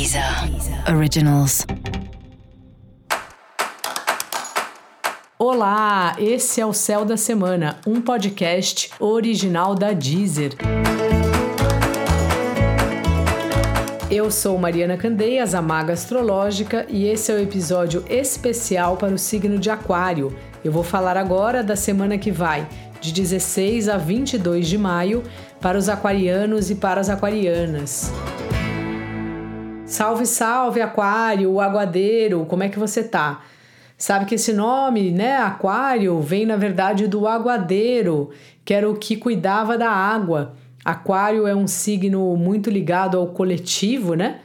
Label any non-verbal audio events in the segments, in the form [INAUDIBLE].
Deezer Originals. Olá, esse é o Céu da Semana, um podcast original da Deezer. Eu sou Mariana Candeias, a Maga Astrológica, e esse é o episódio especial para o signo de Aquário. Eu vou falar agora da semana que vai, de 16 a 22 de maio, para os aquarianos e para as aquarianas. Salve, salve, Aquário, o aguadeiro, como é que você tá? Sabe que esse nome, né, Aquário, vem na verdade do aguadeiro, que era o que cuidava da água. Aquário é um signo muito ligado ao coletivo, né?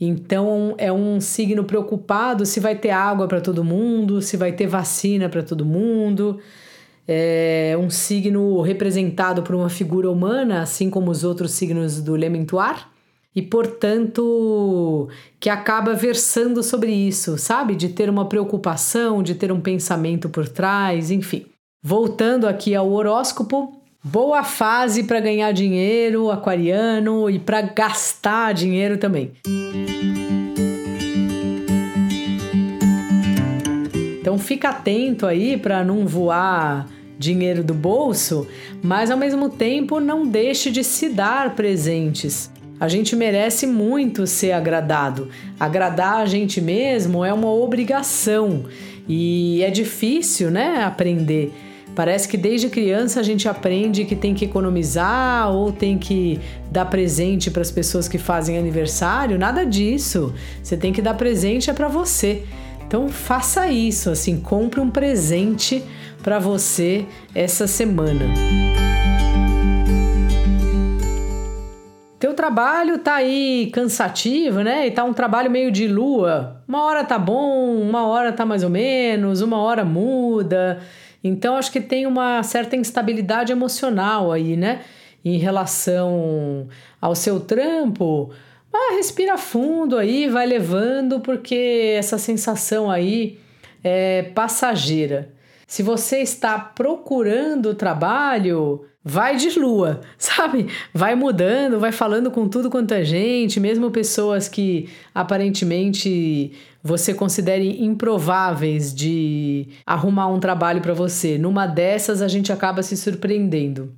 Então é um signo preocupado se vai ter água para todo mundo, se vai ter vacina para todo mundo. É um signo representado por uma figura humana, assim como os outros signos do Lementuar e, portanto, que acaba versando sobre isso, sabe? De ter uma preocupação, de ter um pensamento por trás, enfim. Voltando aqui ao horóscopo, boa fase para ganhar dinheiro, aquariano, e para gastar dinheiro também. Então fica atento aí para não voar dinheiro do bolso, mas ao mesmo tempo não deixe de se dar presentes. A gente merece muito ser agradado. Agradar a gente mesmo é uma obrigação e é difícil, né, aprender. Parece que desde criança a gente aprende que tem que economizar ou tem que dar presente para as pessoas que fazem aniversário. Nada disso. Você tem que dar presente é para você. Então faça isso, assim, compre um presente para você essa semana. Teu trabalho tá aí cansativo, né? E tá um trabalho meio de lua. Uma hora tá bom, uma hora tá mais ou menos, uma hora muda. Então acho que tem uma certa instabilidade emocional aí, né? Em relação ao seu trampo. Ah, respira fundo aí, vai levando, porque essa sensação aí é passageira. Se você está procurando trabalho, vai de lua, [LAUGHS] sabe? Vai mudando, vai falando com tudo quanto é gente, mesmo pessoas que aparentemente você considere improváveis de arrumar um trabalho para você. Numa dessas a gente acaba se surpreendendo.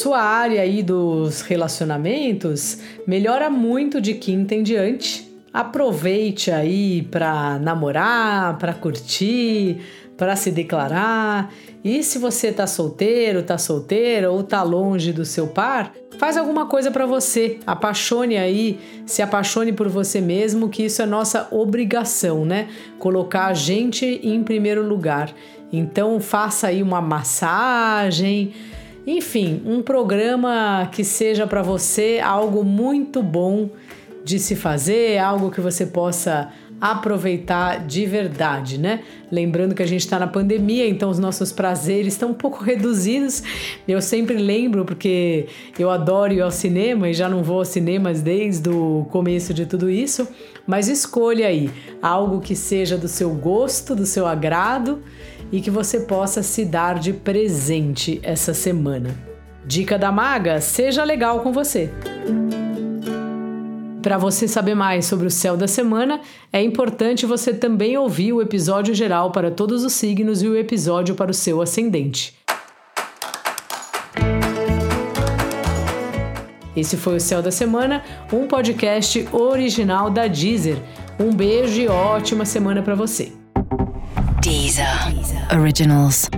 Sua área aí dos relacionamentos melhora muito de quinta em diante Aproveite aí para namorar, para curtir, para se declarar. E se você tá solteiro, tá solteira ou tá longe do seu par, faz alguma coisa para você. Apaixone aí, se apaixone por você mesmo, que isso é nossa obrigação, né? Colocar a gente em primeiro lugar. Então faça aí uma massagem, enfim, um programa que seja para você algo muito bom de se fazer, algo que você possa aproveitar de verdade, né? Lembrando que a gente está na pandemia, então os nossos prazeres estão um pouco [LAUGHS] reduzidos. Eu sempre lembro, porque eu adoro ir ao cinema e já não vou aos cinemas desde o começo de tudo isso. Mas escolha aí algo que seja do seu gosto, do seu agrado e que você possa se dar de presente essa semana. Dica da maga: seja legal com você. Para você saber mais sobre o céu da semana, é importante você também ouvir o episódio geral para todos os signos e o episódio para o seu ascendente. Esse foi o Céu da Semana, um podcast original da Deezer. Um beijo e ótima semana para você. Deezer. Originals.